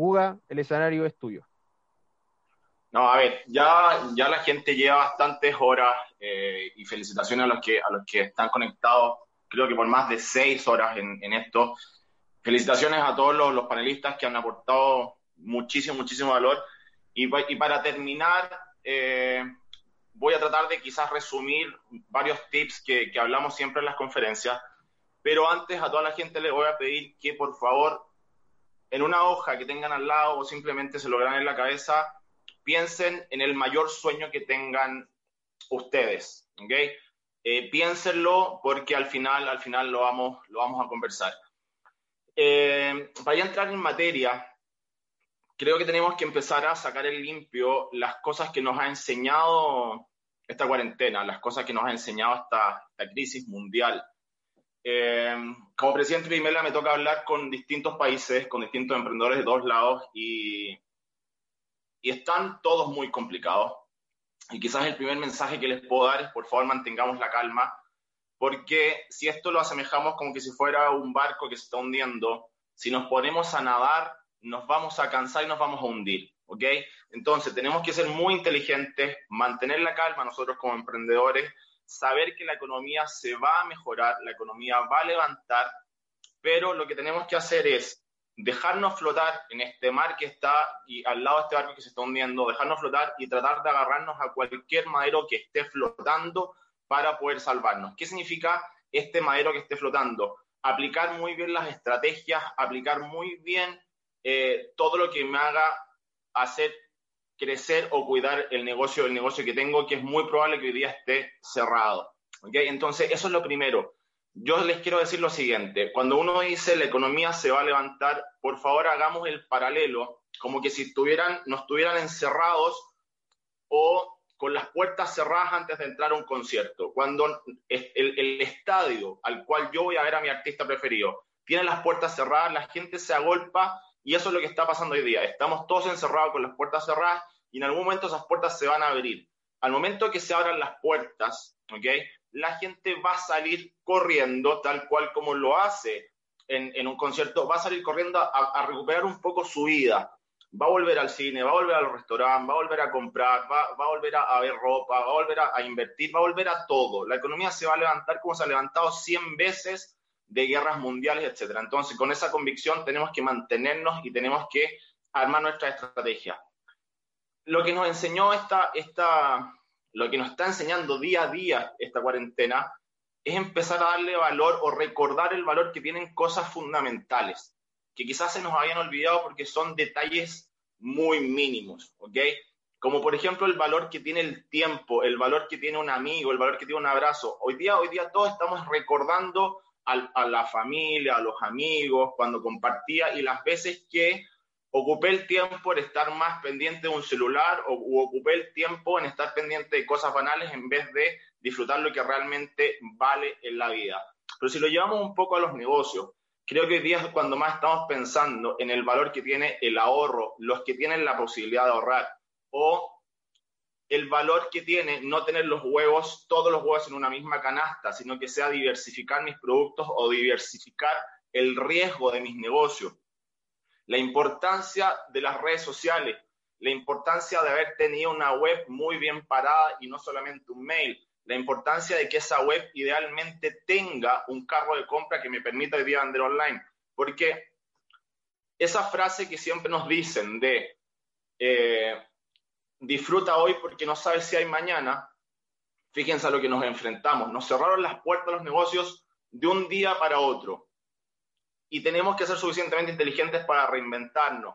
Uga, el escenario es tuyo. No, a ver, ya, ya la gente lleva bastantes horas eh, y felicitaciones a los, que, a los que están conectados, creo que por más de seis horas en, en esto. Felicitaciones a todos los, los, panelistas que han aportado muchísimo, muchísimo valor. Y, y para terminar, eh, voy a tratar de quizás resumir varios tips que, que hablamos siempre en las conferencias. Pero antes a toda la gente le voy a pedir que por favor en una hoja que tengan al lado o simplemente se lo vean en la cabeza, piensen en el mayor sueño que tengan ustedes, ¿ok? Eh, piénsenlo porque al final, al final lo vamos, lo vamos a conversar. Eh, para entrar en materia, creo que tenemos que empezar a sacar el limpio las cosas que nos ha enseñado esta cuarentena, las cosas que nos ha enseñado esta, esta crisis mundial. Eh, como presidente de Imela me toca hablar con distintos países, con distintos emprendedores de todos lados y y están todos muy complicados. Y quizás el primer mensaje que les puedo dar es, por favor, mantengamos la calma, porque si esto lo asemejamos como que si fuera un barco que se está hundiendo, si nos ponemos a nadar, nos vamos a cansar y nos vamos a hundir, ¿ok? Entonces, tenemos que ser muy inteligentes, mantener la calma nosotros como emprendedores, saber que la economía se va a mejorar, la economía va a levantar, pero lo que tenemos que hacer es dejarnos flotar en este mar que está y al lado de este barco que se está hundiendo, dejarnos flotar y tratar de agarrarnos a cualquier madero que esté flotando para poder salvarnos. ¿Qué significa este madero que esté flotando? Aplicar muy bien las estrategias, aplicar muy bien eh, todo lo que me haga hacer crecer o cuidar el negocio, el negocio que tengo, que es muy probable que hoy día esté cerrado. ¿okay? Entonces, eso es lo primero yo les quiero decir lo siguiente, cuando uno dice la economía se va a levantar, por favor hagamos el paralelo, como que si estuvieran, no estuvieran encerrados o con las puertas cerradas antes de entrar a un concierto. Cuando el, el, estadio al cual yo voy a ver a mi artista preferido tiene las puertas cerradas, la gente se agolpa y eso es lo que está pasando hoy día. Estamos todos encerrados con las puertas cerradas y en algún momento esas puertas se van a abrir. Al momento que se abran las puertas, ¿ok? la gente va a salir corriendo, tal cual como lo hace en, un concierto, va a salir corriendo a, recuperar un poco su vida. Va a volver al cine, va a volver al restaurante, va a volver a comprar, va, a volver a, ver ropa, va a volver a, invertir, va a volver a todo. La economía se va a levantar como se ha levantado 100 veces de guerras mundiales, etc. Entonces, con esa convicción tenemos que mantenernos y tenemos que armar nuestra estrategia. Lo que nos enseñó esta, esta, lo que nos está enseñando día a día esta cuarentena es empezar a darle valor o recordar el valor que tienen cosas fundamentales, que quizás se nos habían olvidado porque son detalles muy mínimos, ¿ok? Como por ejemplo el valor que tiene el tiempo, el valor que tiene un amigo, el valor que tiene un abrazo. Hoy día, hoy día todos estamos recordando a la familia, a los amigos, cuando compartía y las veces que ocupé el tiempo en estar más pendiente de un celular o ocupé el tiempo en estar pendiente de cosas banales en vez de disfrutar lo que realmente vale en la vida. Pero si lo llevamos un poco a los negocios, creo que hoy día es cuando más estamos pensando en el valor que tiene el ahorro, los que tienen la posibilidad de ahorrar, o el valor que tiene no tener los huevos, todos los huevos en una misma canasta, sino que sea diversificar mis productos o diversificar el riesgo de mis negocios la importancia de las redes sociales, la importancia de haber tenido una web muy bien parada y no solamente un mail, la importancia de que esa web idealmente tenga un carro de compra que me permita hoy vender online. Porque esa frase que siempre nos dicen de eh, disfruta hoy porque no sabes si hay mañana, fíjense a lo que nos enfrentamos. Nos cerraron las puertas de los negocios de un día para otro y tenemos que ser suficientemente inteligentes para reinventarnos.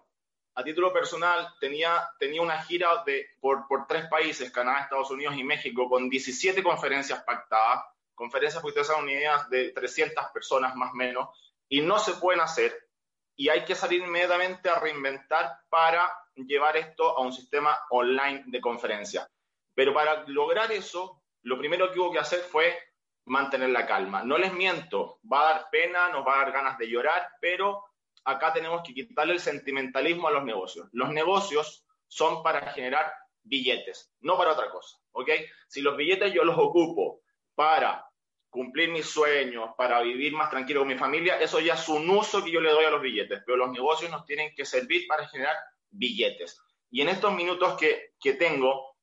A título personal, tenía, tenía una gira de, por, por tres países, Canadá, Estados Unidos y México, con 17 conferencias pactadas, conferencias que ustedes han unidas de 300 personas más o menos, y no se pueden hacer, y hay que salir inmediatamente a reinventar para llevar esto a un sistema online de conferencia. Pero para lograr eso, lo primero que hubo que hacer fue mantener la calma. No les miento, va a dar pena, nos va a dar ganas de llorar, pero acá tenemos que quitarle el sentimentalismo a los negocios. Los negocios son para generar billetes, no para otra cosa, ¿ok? Si los billetes yo los ocupo para cumplir mis sueños, para vivir más tranquilo con mi familia, eso ya es un uso que yo le doy a los billetes, pero los negocios nos tienen que servir para generar billetes. Y en estos minutos que, que tengo,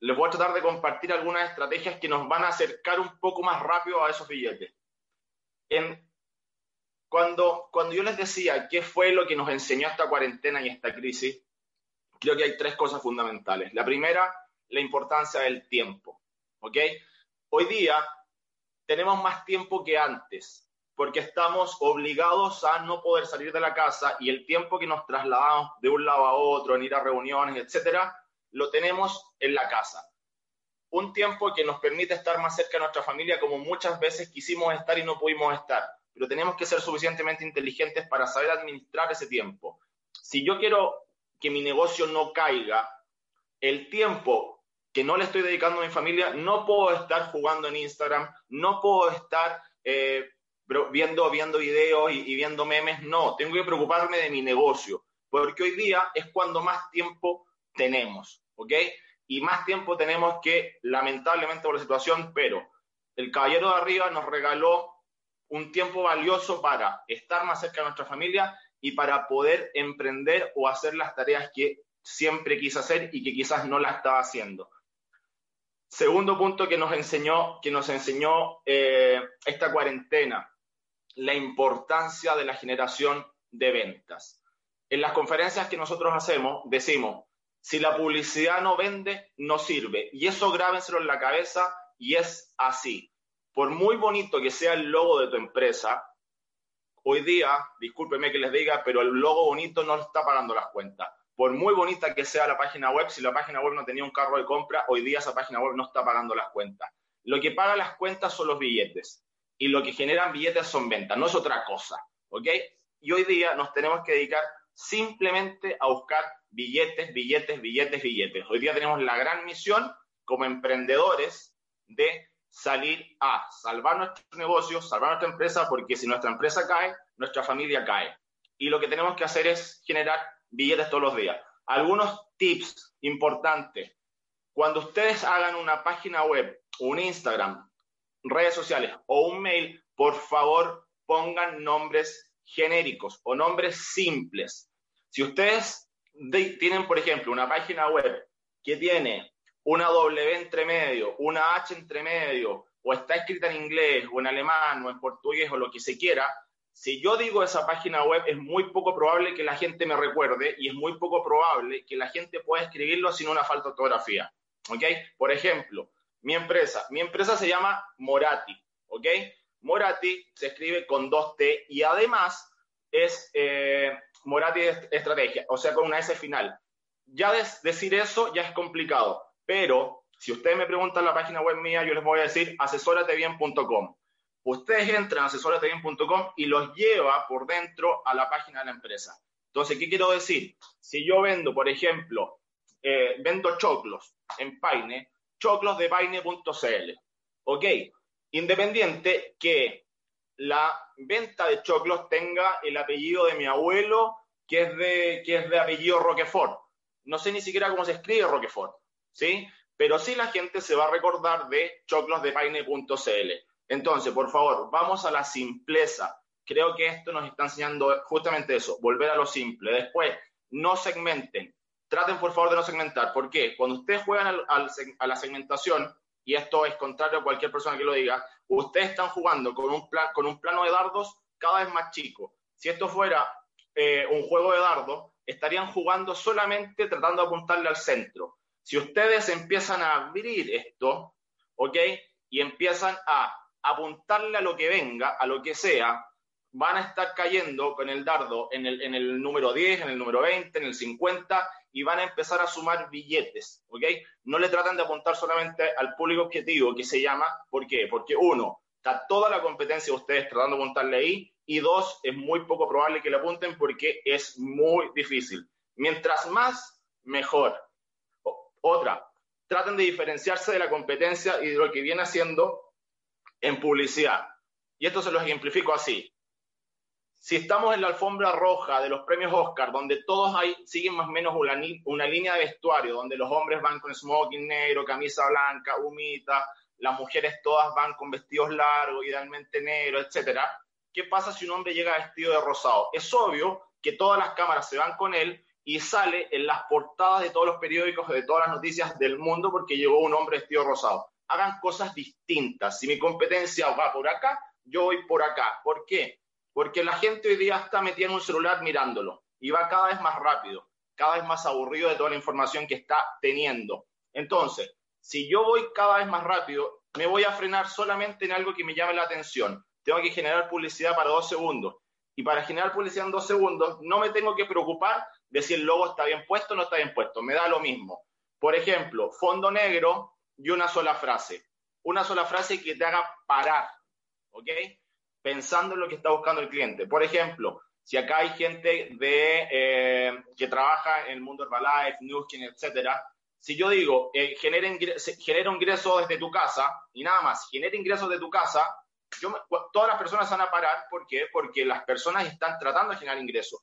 les voy a tratar de compartir algunas estrategias que nos van a acercar un poco más rápido a esos billetes. En, cuando, cuando yo les decía qué fue lo que nos enseñó esta cuarentena y esta crisis, creo que hay tres cosas fundamentales. La primera, la importancia del tiempo. ¿Ok? Hoy día tenemos más tiempo que antes, porque estamos obligados a no poder salir de la casa y el tiempo que nos trasladamos de un lado a otro, en ir a reuniones, etcétera, lo tenemos en la casa. Un tiempo que nos permite estar más cerca de nuestra familia como muchas veces quisimos estar y no pudimos estar, pero tenemos que ser suficientemente inteligentes para saber administrar ese tiempo. Si yo quiero que mi negocio no caiga, el tiempo que no le estoy dedicando a mi familia, no puedo estar jugando en Instagram, no puedo estar eh, viendo, viendo videos y, viendo memes, no, tengo que preocuparme de mi negocio, porque hoy día es cuando más tiempo tenemos, ¿ok? Y más tiempo tenemos que, lamentablemente por la situación, pero el caballero de arriba nos regaló un tiempo valioso para estar más cerca de nuestra familia y para poder emprender o hacer las tareas que siempre quise hacer y que quizás no la estaba haciendo. Segundo punto que nos enseñó, que nos enseñó eh, esta cuarentena, la importancia de la generación de ventas. En las conferencias que nosotros hacemos, decimos, si la publicidad no vende, no sirve. Y eso grábenselo en la cabeza y es así. Por muy bonito que sea el logo de tu empresa, hoy día, discúlpeme que les diga, pero el logo bonito no está pagando las cuentas. Por muy bonita que sea la página web, si la página web no tenía un carro de compra, hoy día esa página web no está pagando las cuentas. Lo que paga las cuentas son los billetes y lo que generan billetes son ventas, no es otra cosa, ¿ok? Y hoy día nos tenemos que dedicar simplemente a buscar billetes, billetes, billetes, billetes. Hoy día tenemos la gran misión como emprendedores de salir a salvar nuestro negocio, salvar nuestra empresa, porque si nuestra empresa cae, nuestra familia cae. Y lo que tenemos que hacer es generar billetes todos los días. Algunos tips importantes. Cuando ustedes hagan una página web, un Instagram, redes sociales o un mail, por favor pongan nombres genéricos o nombres simples. Si ustedes tienen, por ejemplo, una página web que tiene una W entre medio, una H entre medio, o está escrita en inglés, o en alemán, o en portugués, o lo que se quiera, si yo digo esa página web, es muy poco probable que la gente me recuerde y es muy poco probable que la gente pueda escribirlo sin una falta de ortografía. ¿Ok? Por ejemplo, mi empresa. Mi empresa se llama Morati. ¿Ok? Morati se escribe con dos T y además es eh, Morati Estrategia, o sea, con una S final. Ya decir eso ya es complicado, pero si ustedes me preguntan la página web mía, yo les voy a decir asesoratebien.com ustedes entran a asesoratebien.com y los lleva por dentro a la página de la empresa. Entonces, ¿qué quiero decir? Si yo vendo, por ejemplo, eh, vendo choclos en Paine, choclos de paine.cl, ¿ok? Independiente que la venta de choclos tenga el apellido de mi abuelo, que es de, que es de apellido Roquefort. No sé ni siquiera cómo se escribe Roquefort, ¿sí? Pero sí la gente se va a recordar de choclos de paine.cl. Entonces, por favor, vamos a la simpleza. Creo que esto nos está enseñando justamente eso, volver a lo simple. Después, no segmenten. Traten, por favor, de no segmentar. ¿Por qué? Cuando ustedes juegan a la segmentación, y esto es contrario a cualquier persona que lo diga, ustedes están jugando con un, un plano de dardos cada vez más chico. Si esto fuera eh, un juego de dardos, estarían jugando solamente tratando de apuntarle al centro. Si ustedes empiezan a abrir esto, ¿ok? Y empiezan a apuntarle a lo que venga, a lo que sea, van a estar cayendo con el dardo en el, en el número 10, en el número 20, en el 50 y van a empezar a sumar billetes, ¿ok? No le tratan de apuntar solamente al público objetivo que se llama, ¿por qué? Porque uno, está toda la competencia de ustedes tratando de apuntarle ahí y dos, es muy poco probable que le apunten porque es muy difícil. Mientras más, mejor. Otra, traten de diferenciarse de la competencia y de lo que viene haciendo en publicidad. Y esto se lo ejemplifico así. Si estamos en la alfombra roja de los premios Oscar, donde todos hay, siguen más o menos una, línea de vestuario, donde los hombres van con smoking negro, camisa blanca, humita, las mujeres todas van con vestidos largos, idealmente negros, etcétera. ¿Qué pasa si un hombre llega vestido de rosado? Es obvio que todas las cámaras se van con él y sale en las portadas de todos los periódicos, de todas las noticias del mundo, porque llegó un hombre vestido rosado. Hagan cosas distintas. Si mi competencia va por acá, yo voy por acá. ¿Por qué? Porque la gente hoy día está metida en un celular mirándolo y va cada vez más rápido, cada vez más aburrido de toda la información que está teniendo. Entonces, si yo voy cada vez más rápido, me voy a frenar solamente en algo que me llame la atención. Tengo que generar publicidad para dos segundos. Y para generar publicidad en dos segundos, no me tengo que preocupar de si el logo está bien puesto o no está bien puesto. Me da lo mismo. Por ejemplo, fondo negro y una sola frase. Una sola frase que te haga parar, ¿ok? Pensando en lo que está buscando el cliente. Por ejemplo, si acá hay gente de, eh, que trabaja en el mundo Herbalife, Newskin, etcétera, si yo digo, eh, genera, ingresos desde tu casa y nada más, genera ingresos de tu casa, todas las personas van a parar. ¿Por qué? Porque las personas están tratando de generar ingresos.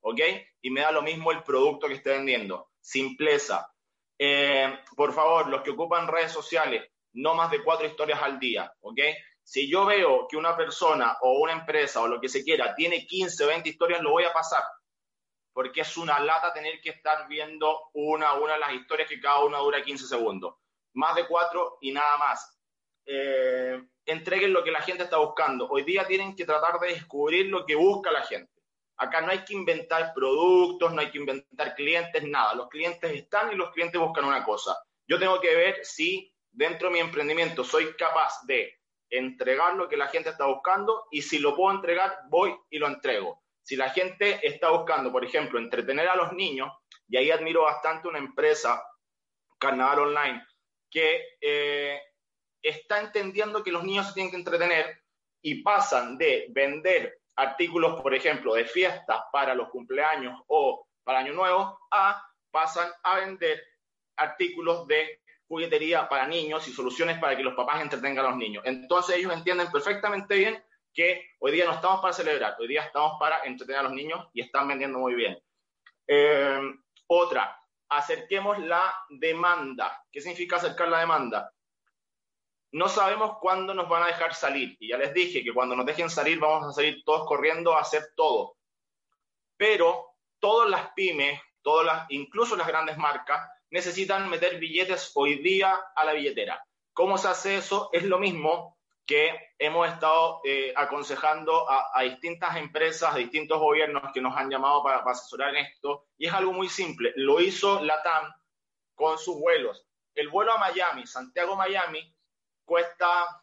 ¿Ok? Y me da lo mismo el producto que esté vendiendo. Simpleza. Eh, por favor, los que ocupan redes sociales, no más de cuatro historias al día. ¿Ok? Si yo veo que una persona o una empresa o lo que se quiera tiene 15 o 20 historias, lo voy a pasar porque es una lata tener que estar viendo una a una las historias que cada una dura 15 segundos. Más de cuatro y nada más. Eh, entreguen lo que la gente está buscando. Hoy día tienen que tratar de descubrir lo que busca la gente. Acá no hay que inventar productos, no hay que inventar clientes, nada. Los clientes están y los clientes buscan una cosa. Yo tengo que ver si dentro de mi emprendimiento soy capaz de entregar lo que la gente está buscando y si lo puedo entregar, voy y lo entrego. Si la gente está buscando, por ejemplo, entretener a los niños, y ahí admiro bastante una empresa, Carnaval Online, que eh, está entendiendo que los niños se tienen que entretener y pasan de vender artículos, por ejemplo, de fiestas para los cumpleaños o para Año Nuevo, a pasan a vender artículos de juguetería para niños y soluciones para que los papás entretengan a los niños. Entonces ellos entienden perfectamente bien que hoy día no estamos para celebrar, hoy día estamos para entretener a los niños y están vendiendo muy bien. Eh, otra, acerquemos la demanda. ¿Qué significa acercar la demanda? No sabemos cuándo nos van a dejar salir. Y ya les dije que cuando nos dejen salir vamos a salir todos corriendo a hacer todo. Pero todas las pymes, todas las, incluso las grandes marcas, necesitan meter billetes hoy día a la billetera. ¿Cómo se hace eso? Es lo mismo que hemos estado eh, aconsejando a, distintas empresas, a distintos gobiernos que nos han llamado para, asesorar en esto, y es algo muy simple. Lo hizo LATAM con sus vuelos. El vuelo a Miami, Santiago-Miami, cuesta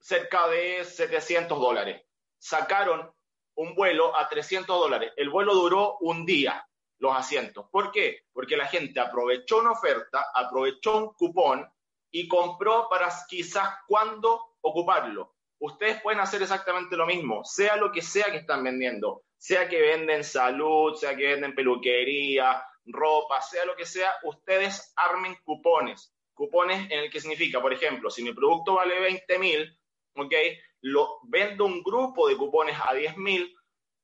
cerca de 700 dólares. Sacaron un vuelo a 300 dólares. El vuelo duró un día, los asientos. ¿Por qué? Porque la gente aprovechó una oferta, aprovechó un cupón y compró para quizás cuando ocuparlo. Ustedes pueden hacer exactamente lo mismo, sea lo que sea que están vendiendo, sea que venden salud, sea que venden peluquería, ropa, sea lo que sea, ustedes armen cupones. Cupones en el que significa, por ejemplo, si mi producto vale 20 mil, ¿ok? Lo, vendo un grupo de cupones a 10 mil,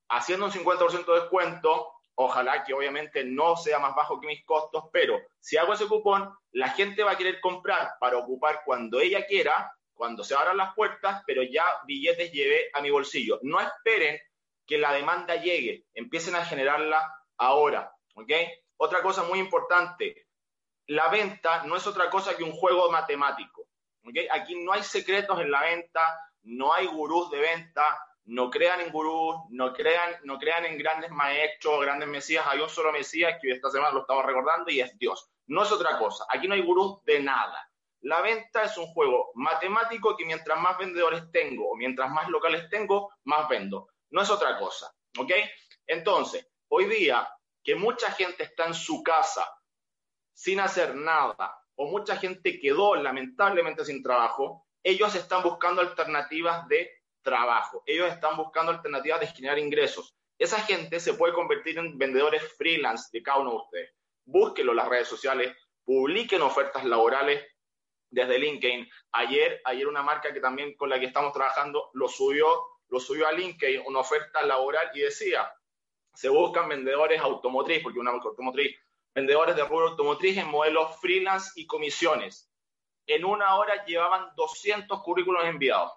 haciendo un 50% de descuento, ojalá que obviamente no sea más bajo que mis costos, pero si hago ese cupón, la gente va a querer comprar para ocupar cuando ella quiera cuando se abran las puertas, pero ya billetes llevé a mi bolsillo. No esperen que la demanda llegue, empiecen a generarla ahora, ¿ok? Otra cosa muy importante, la venta no es otra cosa que un juego matemático, ¿ok? Aquí no hay secretos en la venta, no hay gurús de venta, no crean en gurús, no crean, no crean en grandes maestros, grandes mesías, hay un solo mesías que esta semana lo estamos recordando y es Dios. No es otra cosa, aquí no hay gurús de nada. La venta es un juego matemático que mientras más vendedores tengo o mientras más locales tengo, más vendo. No es otra cosa, ¿ok? Entonces, hoy día que mucha gente está en su casa sin hacer nada o mucha gente quedó lamentablemente sin trabajo, ellos están buscando alternativas de trabajo, ellos están buscando alternativas de generar ingresos. Esa gente se puede convertir en vendedores freelance de cada uno de ustedes. Búsquenlo en las redes sociales, publiquen ofertas laborales, desde LinkedIn. Ayer, ayer una marca que también con la que estamos trabajando lo subió, lo subió a LinkedIn, una oferta laboral y decía, se buscan vendedores automotriz, porque una marca automotriz, vendedores de rubro automotriz en modelos freelance y comisiones. en una hora llevaban 200 currículos enviados.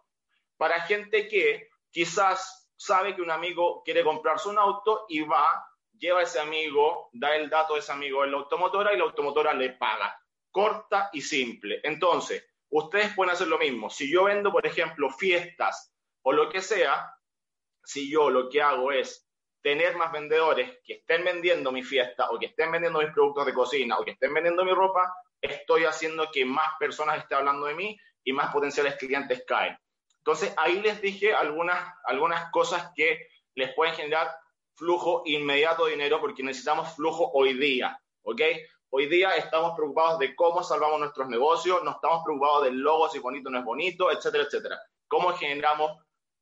Para gente que quizás sabe que un amigo quiere comprarse un auto y va, lleva a ese amigo, da el dato de ese amigo en la automotora y la automotora le paga. Corta y simple. Entonces, ustedes pueden hacer lo mismo. Si yo vendo, por ejemplo, fiestas o lo que sea, si yo lo que hago es tener más vendedores que estén vendiendo mi fiesta o que estén vendiendo mis productos de cocina o que estén vendiendo mi ropa, estoy haciendo que más personas estén hablando de mí y más potenciales clientes caen. Entonces, ahí les dije algunas, algunas cosas que les pueden generar flujo inmediato de dinero porque necesitamos flujo hoy día, ¿ok? Hoy día estamos preocupados de cómo salvamos nuestros negocios, no estamos preocupados del logo, si bonito o no es bonito, etcétera, etcétera. Cómo generamos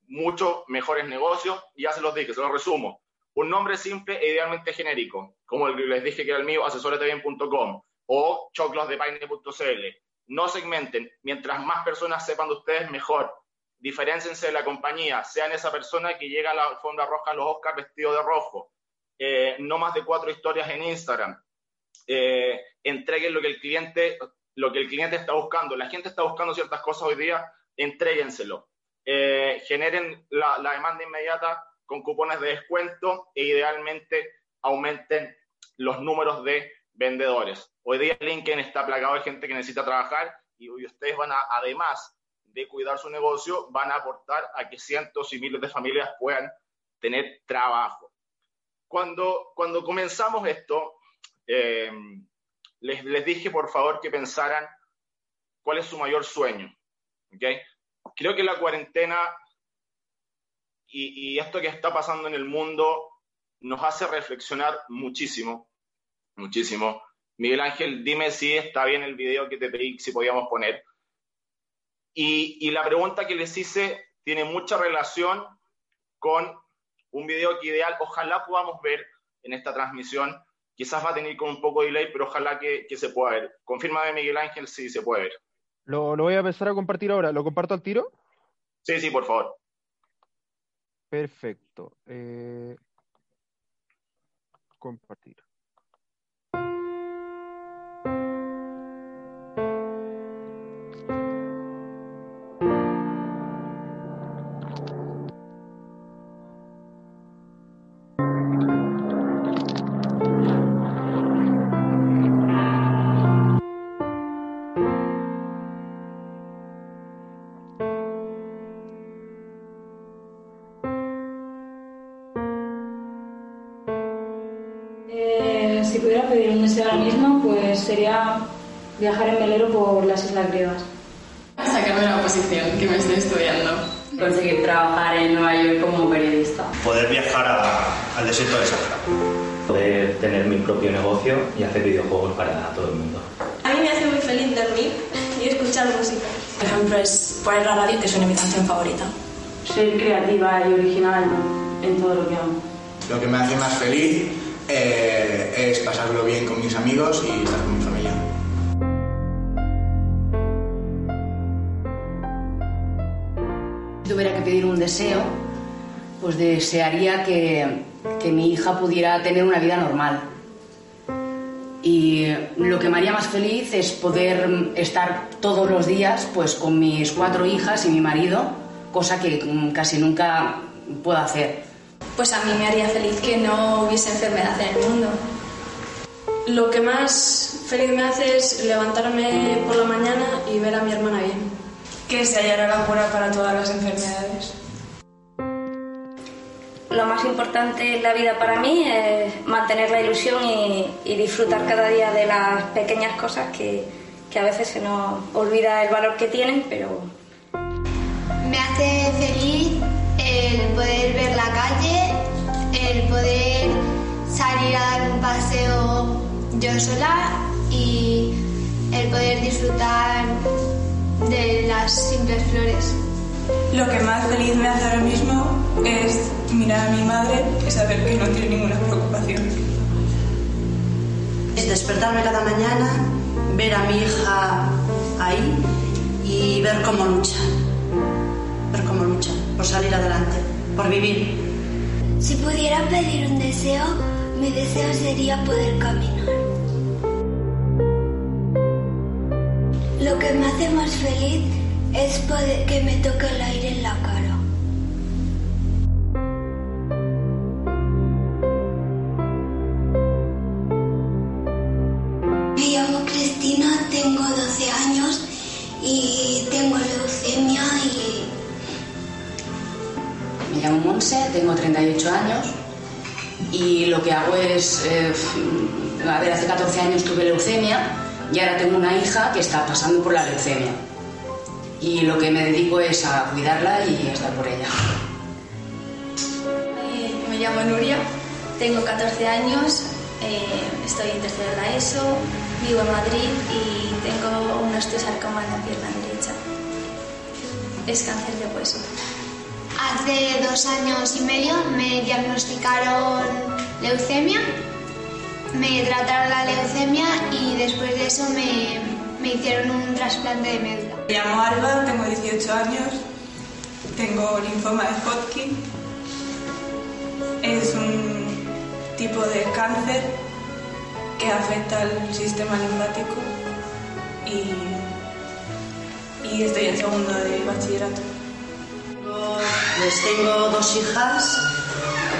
muchos mejores negocios, y ya se los dije, se los resumo. Un nombre simple e idealmente genérico, como el que les dije que era el mío, asesoretebien.com o choclosdepaine.cl. No segmenten, mientras más personas sepan de ustedes, mejor. Diferenciense de la compañía, sean esa persona que llega a la alfombra roja a los Oscars vestido de rojo. Eh, no más de cuatro historias en Instagram. Eh, entreguen lo que el cliente lo que el cliente está buscando. La gente está buscando ciertas cosas hoy día, entréguenselo. Eh, generen la, demanda inmediata con cupones de descuento e idealmente aumenten los números de vendedores. Hoy día LinkedIn está plagado de gente que necesita trabajar y hoy ustedes van a, además de cuidar su negocio, van a aportar a que cientos y miles de familias puedan tener trabajo. Cuando, cuando comenzamos esto, eh, les, les, dije por favor que pensaran cuál es su mayor sueño. ¿okay? creo que la cuarentena y, esto que está pasando en el mundo nos hace reflexionar muchísimo, muchísimo. Miguel Ángel, dime si está bien el video que te pedí, si podíamos poner. Y, y, la pregunta que les hice tiene mucha relación con un video que ideal, ojalá podamos ver en esta transmisión. Quizás va a tener con un poco de delay, pero ojalá que, que se pueda ver. Confirma de Miguel Ángel si se puede ver. Lo, voy a empezar a compartir ahora. ¿Lo comparto al tiro? Sí, sí, por favor. Perfecto. Eh, compartir. Sería viajar en velero por las islas griegas. Sacarme la oposición que me estoy estudiando. Conseguir trabajar en Nueva York como periodista. Poder viajar al desierto de Sahara. Poder tener mi propio negocio y hacer videojuegos para todo el mundo. A mí me hace muy feliz dormir y escuchar música. Por ejemplo, es poner la radio, que es una mi canción favorita. Ser creativa y original en todo lo que hago. Lo que me hace más feliz eh, es pasarlo bien con mis amigos y estar con mi familia. Si tuviera que pedir un deseo, pues desearía que, que mi hija pudiera tener una vida normal. Y lo que me haría más feliz es poder estar todos los días pues con mis cuatro hijas y mi marido, cosa que casi nunca puedo hacer pues a mí me haría feliz que no hubiese enfermedad en el mundo. Lo que más feliz me hace es levantarme por la mañana y ver a mi hermana bien. Que se hallara la cura para todas las enfermedades. Lo más importante en la vida para mí es mantener la ilusión y, disfrutar cada día de las pequeñas cosas que, que a veces se nos olvida el valor que tienen, pero... Me hace feliz el poder ver la calle, el poder salir a dar un paseo yo sola y el poder disfrutar de las simples flores. Lo que más feliz me hace ahora mismo es mirar a mi madre y saber que no tiene ninguna preocupación. Es despertarme cada mañana, ver a mi hija ahí y ver cómo lucha cómo lucha por salir adelante, por vivir. Si pudiera pedir un deseo, mi deseo sería poder caminar. Lo que me hace más feliz es poder que me toque el aire que hago es, eh, a ver, hace 14 años tuve leucemia y ahora tengo una hija que está pasando por la leucemia. Y lo que me dedico es a cuidarla y a estar por ella. Eh, me llamo Nuria, tengo 14 años, eh, estoy en tercero de la ESO, vivo en Madrid y tengo un osteosarcoma en la pierna derecha. Es cáncer de hueso. hace dos años y medio me diagnosticaron leucemia, me trataron la leucemia y después de eso me, me hicieron un trasplante de médula. Me llamo Alba, tengo 18 años, tengo linfoma de Hodgkin. Es un tipo de cáncer que afecta al sistema linfático y, y estoy en segundo de bachillerato. Pues tengo dos hijas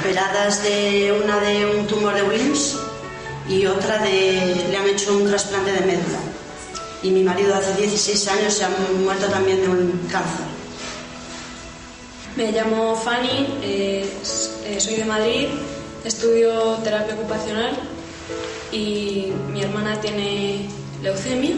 operadas de una de un tumor de Wilms y otra de le han hecho un trasplante de médula. Y mi marido hace 16 años se ha muerto también de un cáncer. Me llamo Fanny, eh, eh, soy de Madrid, estudio terapia ocupacional y mi hermana tiene leucemia.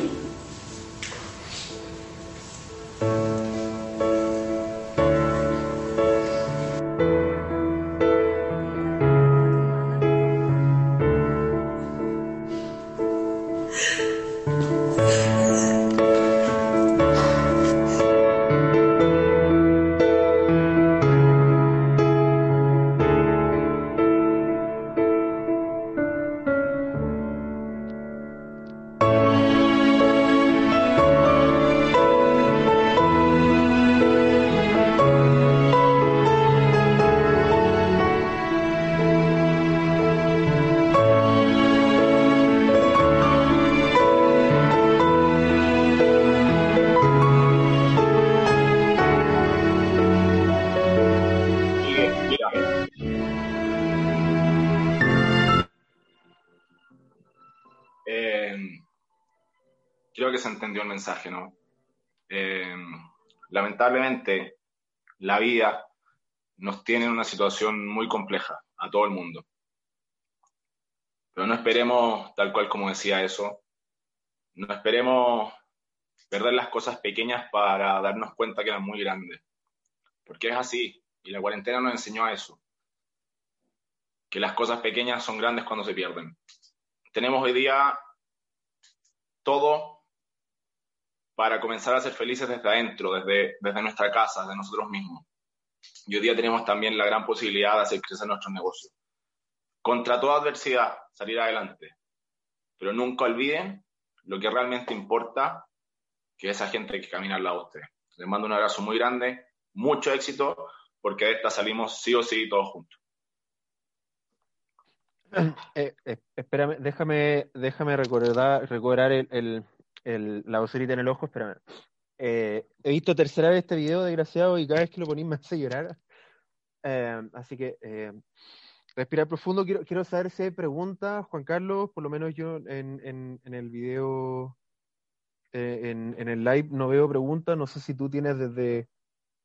Lamentablemente, la vida nos tiene en una situación muy compleja a todo el mundo. Pero no esperemos, tal cual como decía eso, no esperemos perder las cosas pequeñas para darnos cuenta que eran muy grandes. Porque es así, y la cuarentena nos enseñó a eso, que las cosas pequeñas son grandes cuando se pierden. Tenemos hoy día todo para comenzar a ser felices desde adentro, desde, desde nuestra casa, desde nosotros mismos. Y hoy día tenemos también la gran posibilidad de hacer crecer nuestros negocios. Contra toda adversidad, salir adelante. Pero nunca olviden lo que realmente importa, que es esa gente que camina al lado de ustedes. Les mando un abrazo muy grande, mucho éxito, porque de esta salimos sí o sí todos juntos. Eh, eh, espérame, déjame, déjame recordar, recobrar el, el- el- la vocerita en el ojo, espérame. Eh, he visto tercera vez este video, desgraciado, y cada vez que lo ponís me hace llorar. Eh, así que eh, respirar profundo. Quiero, quiero saber si hay preguntas, Juan Carlos, por lo menos yo en, en, en el video, eh, en, en el live no veo preguntas. No sé si tú tienes desde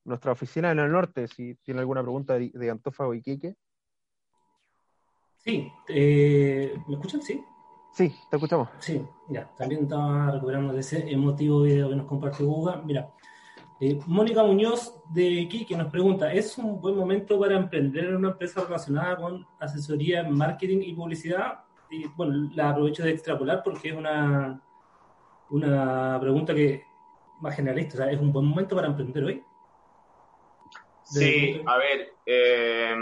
nuestra oficina en el norte, si tiene alguna pregunta de, de Antofa o Iquique. Sí, eh, ¿me escuchan? Sí. Sí, te escuchamos. Sí, ya, también estaba recuperando de ese emotivo video que nos compartió Guga. Mira, eh, Mónica Muñoz de Iquique nos pregunta, ¿es un buen momento para emprender en una empresa relacionada con asesoría en marketing y publicidad? Y bueno, la aprovecho de extrapolar porque es una, una pregunta que más generalista, o sea, ¿es un buen momento para emprender hoy? Sí, a ver, eh,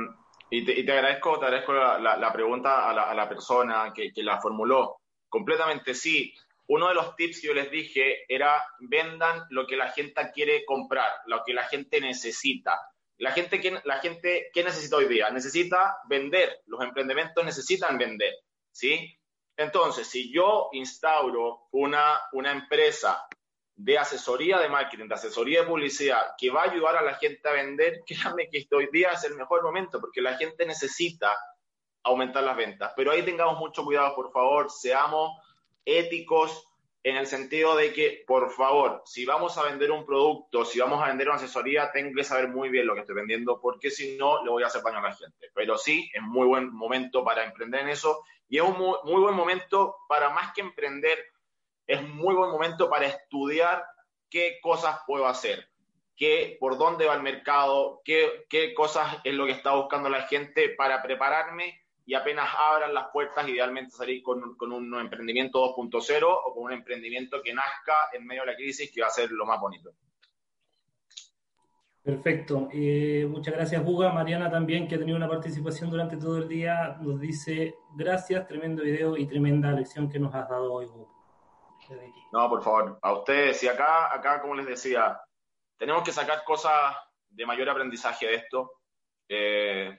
y, te, te agradezco, te agradezco la, la- pregunta a la, a la persona que, que la formuló. Completamente sí. Uno de los tips que yo les dije era vendan lo que la gente quiere comprar, lo que la gente necesita. La gente, que, la gente, ¿qué necesita hoy día? Necesita vender. Los emprendimientos necesitan vender, ¿sí? Entonces, si yo instauro una, una empresa de asesoría de marketing, de asesoría de publicidad, que va a ayudar a la gente a vender, créanme que hoy día es el mejor momento, porque la gente necesita aumentar las ventas. Pero ahí tengamos mucho cuidado, por favor, seamos éticos en el sentido de que, por favor, si vamos a vender un producto, si vamos a vender una asesoría, tengo que saber muy bien lo que estoy vendiendo, porque si no, le voy a hacer daño a la gente. Pero sí, es muy buen momento para emprender en eso y es un muy buen momento para más que emprender, es muy buen momento para estudiar qué cosas puedo hacer, qué, por dónde va el mercado, qué, qué cosas es lo que está buscando la gente para prepararme y apenas abran las puertas, idealmente salir con, con un emprendimiento 2.0 o con un emprendimiento que nazca en medio de la crisis, que va a ser lo más bonito. Perfecto. Eh, muchas gracias, Buga. Mariana también, que ha tenido una participación durante todo el día, nos dice gracias, tremendo video y tremenda lección que nos has dado hoy, Buga. No, por favor, a ustedes. Y acá, acá, como les decía, tenemos que sacar cosas de mayor aprendizaje de esto. Eh,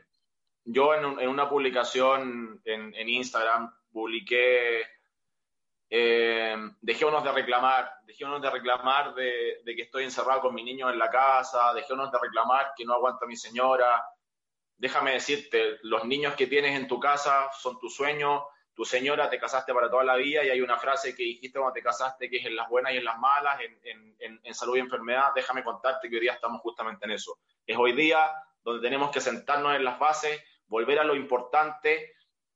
yo en, una publicación en, Instagram publiqué, eh, dejé unos de reclamar, dejé unos de reclamar de, de, que estoy encerrado con mi niño en la casa, dejé unos de reclamar que no aguanta mi señora. Déjame decirte, los niños que tienes en tu casa son tu sueño, tu señora te casaste para toda la vida y hay una frase que dijiste cuando te casaste que es en las buenas y en las malas, en, en, en salud y enfermedad. Déjame contarte que hoy día estamos justamente en eso. Es hoy día donde tenemos que sentarnos en las bases volver a lo importante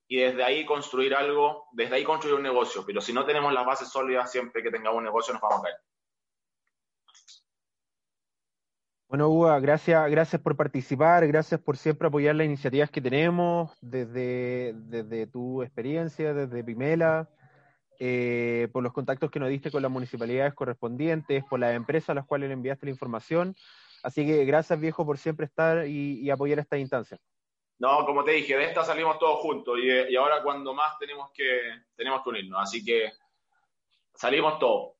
y desde ahí construir algo, desde ahí construir un negocio. Pero si no tenemos las bases sólidas, siempre que tengamos un negocio nos vamos a caer. Bueno, Uga, gracias, gracias por participar, gracias por siempre apoyar las iniciativas que tenemos, desde, desde tu experiencia, desde Pimela, eh, por los contactos que nos diste con las municipalidades correspondientes, por las empresas a las cuales le enviaste la información. Así que gracias, viejo, por siempre estar y, y apoyar esta instancia. No, como te dije, de esta salimos todos juntos y, y, ahora cuando más tenemos que, tenemos que unirnos. Así que salimos todos.